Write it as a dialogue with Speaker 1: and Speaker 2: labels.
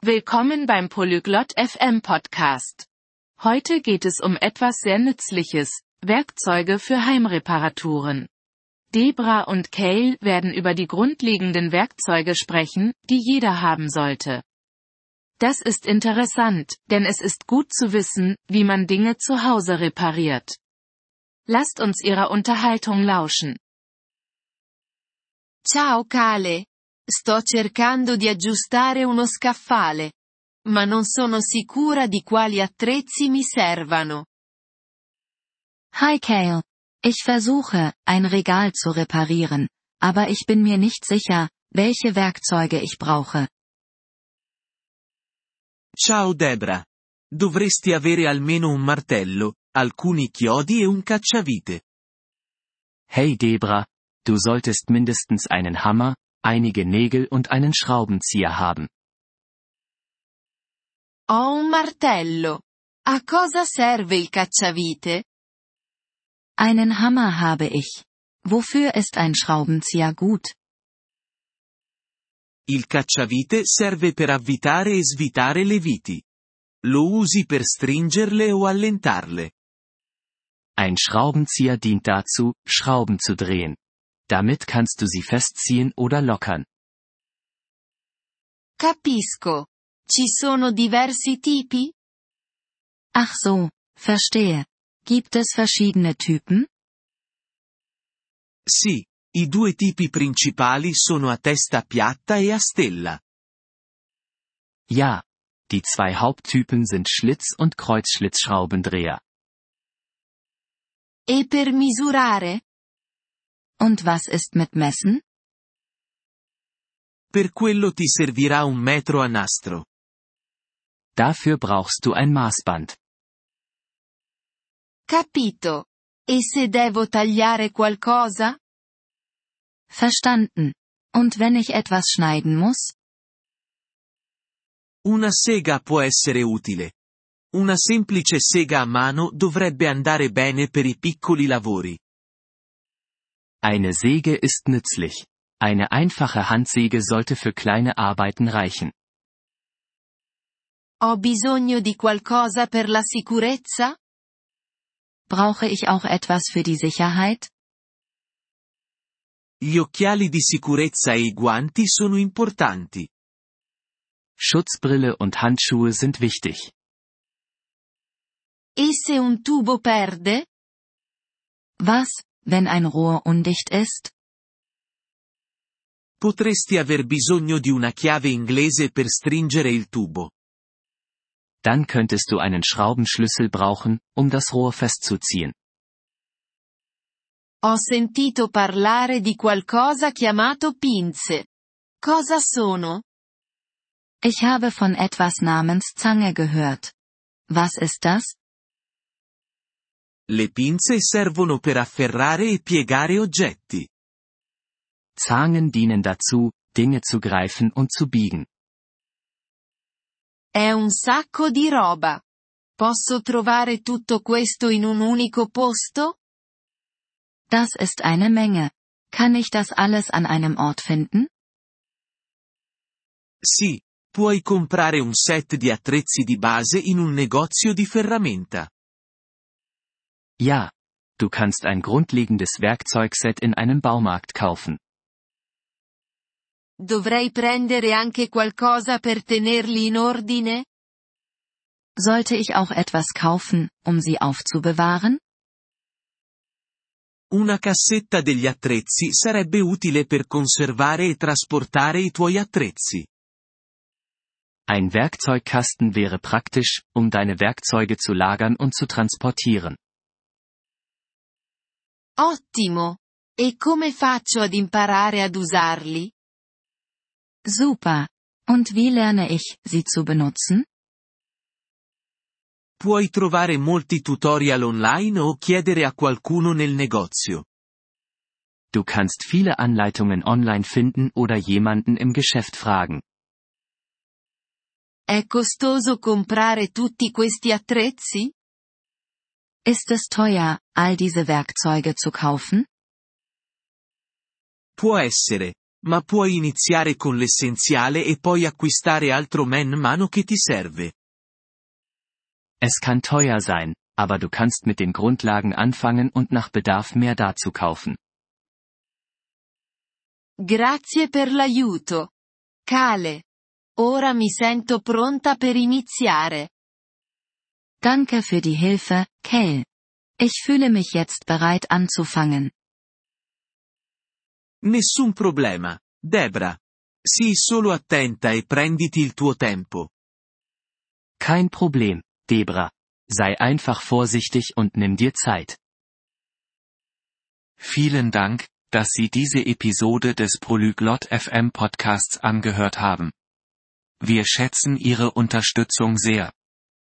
Speaker 1: Willkommen beim Polyglot FM Podcast. Heute geht es um etwas sehr Nützliches, Werkzeuge für Heimreparaturen. Debra und Cale werden über die grundlegenden Werkzeuge sprechen, die jeder haben sollte. Das ist interessant, denn es ist gut zu wissen, wie man Dinge zu Hause repariert. Lasst uns ihrer Unterhaltung lauschen.
Speaker 2: Ciao Cale. Sto cercando di aggiustare uno scaffale. Ma non sono sicura di quali attrezzi mi servano.
Speaker 3: Hi Kale. Ich versuche, ein Regal zu reparieren, aber ich bin mir nicht sicher, welche Werkzeuge ich brauche.
Speaker 4: Ciao Debra. Dovresti avere almeno un martello, alcuni chiodi e un cacciavite.
Speaker 5: Hey Debra, du solltest mindestens einen Hammer, einige Nägel und einen Schraubenzieher haben.
Speaker 2: Ho un martello. A cosa serve il cacciavite?
Speaker 3: Einen Hammer habe ich. Wofür ist ein Schraubenzieher gut?
Speaker 4: Il cacciavite serve per avvitare e svitare le viti. Lo usi per stringerle o allentarle.
Speaker 5: Ein Schraubenzieher dient dazu, Schrauben zu drehen. Damit kannst du sie festziehen oder lockern.
Speaker 2: Capisco. Ci sono diversi tipi?
Speaker 3: Ach so, verstehe. Gibt es verschiedene Typen?
Speaker 4: Sì, i due tipi principali sono a testa piatta e a stella.
Speaker 5: Ja. Die zwei Haupttypen sind Schlitz- und Kreuzschlitzschraubendreher.
Speaker 2: E per misurare?
Speaker 3: Und was ist mit Messen?
Speaker 4: Per quello ti servirà un metro a nastro.
Speaker 5: Dafür brauchst du ein Maßband.
Speaker 2: Capito. E se devo tagliare qualcosa?
Speaker 3: Verstanden. Und wenn ich etwas schneiden muss?
Speaker 4: Una sega può essere utile. Una semplice sega a mano dovrebbe andare bene per i piccoli lavori.
Speaker 5: Eine Säge ist nützlich. Eine einfache Handsäge sollte für kleine Arbeiten reichen.
Speaker 2: Ho bisogno di qualcosa per la sicurezza?
Speaker 3: Brauche ich auch etwas für die Sicherheit?
Speaker 4: Gli occhiali di sicurezza e i guanti sono importanti.
Speaker 5: Schutzbrille und Handschuhe sind wichtig.
Speaker 2: E se un tubo perde?
Speaker 3: Was, wenn ein Rohr undicht ist?
Speaker 4: Potresti aver bisogno di una chiave inglese per stringere il tubo.
Speaker 5: Dann könntest du einen Schraubenschlüssel brauchen, um das Rohr festzuziehen.
Speaker 2: Ho sentito parlare di qualcosa chiamato pinze. Cosa sono?
Speaker 3: Ich habe von etwas namens Zange gehört. Was ist das?
Speaker 4: Le pinze servono per afferrare e piegare oggetti.
Speaker 5: Zangen dienen dazu, Dinge zu greifen und zu biegen.
Speaker 2: È un sacco di roba. Posso trovare tutto questo in un unico posto?
Speaker 3: Das ist eine Menge. Kann ich das alles an einem Ort finden?
Speaker 4: Sì, puoi comprare un set di attrezzi di base in un negozio di ferramenta.
Speaker 5: Ja. Du kannst ein grundlegendes Werkzeugset in einem Baumarkt kaufen.
Speaker 2: Dovrei prendere anche qualcosa per tenerli in ordine?
Speaker 3: Sollte ich auch etwas kaufen, um sie aufzubewahren?
Speaker 4: Una cassetta degli attrezzi sarebbe utile per conservare e trasportare i tuoi attrezzi.
Speaker 5: Ein Werkzeugkasten wäre praktisch, um deine Werkzeuge zu lagern und zu transportieren.
Speaker 2: Ottimo! E come faccio ad imparare ad usarli?
Speaker 3: Super. Und wie lerne ich, sie zu benutzen?
Speaker 4: Puoi trovare molti tutorial online o chiedere a qualcuno nel negozio.
Speaker 5: Du kannst viele Anleitungen online finden oder jemanden im Geschäft fragen.
Speaker 2: È costoso comprare tutti questi attrezzi?
Speaker 3: Ist es teuer, all diese Werkzeuge zu kaufen?
Speaker 4: Può essere, Ma puoi iniziare con l'essenziale e poi acquistare altro man mano che ti serve.
Speaker 6: Es kann teuer sein, aber du kannst mit den Grundlagen anfangen und nach Bedarf mehr dazu kaufen.
Speaker 2: Grazie per l'aiuto. Kale. Ora mi sento pronta per iniziare.
Speaker 3: Danke für die Hilfe, Kale. Ich fühle mich jetzt bereit anzufangen.
Speaker 4: Nessun problema, Debra. Sii solo attenta e prenditi il tuo tempo.
Speaker 6: Kein Problem, Debra. Sei einfach vorsichtig und nimm dir Zeit. Vielen Dank, dass Sie diese Episode des Polyglot FM Podcasts angehört haben. Wir schätzen Ihre Unterstützung sehr.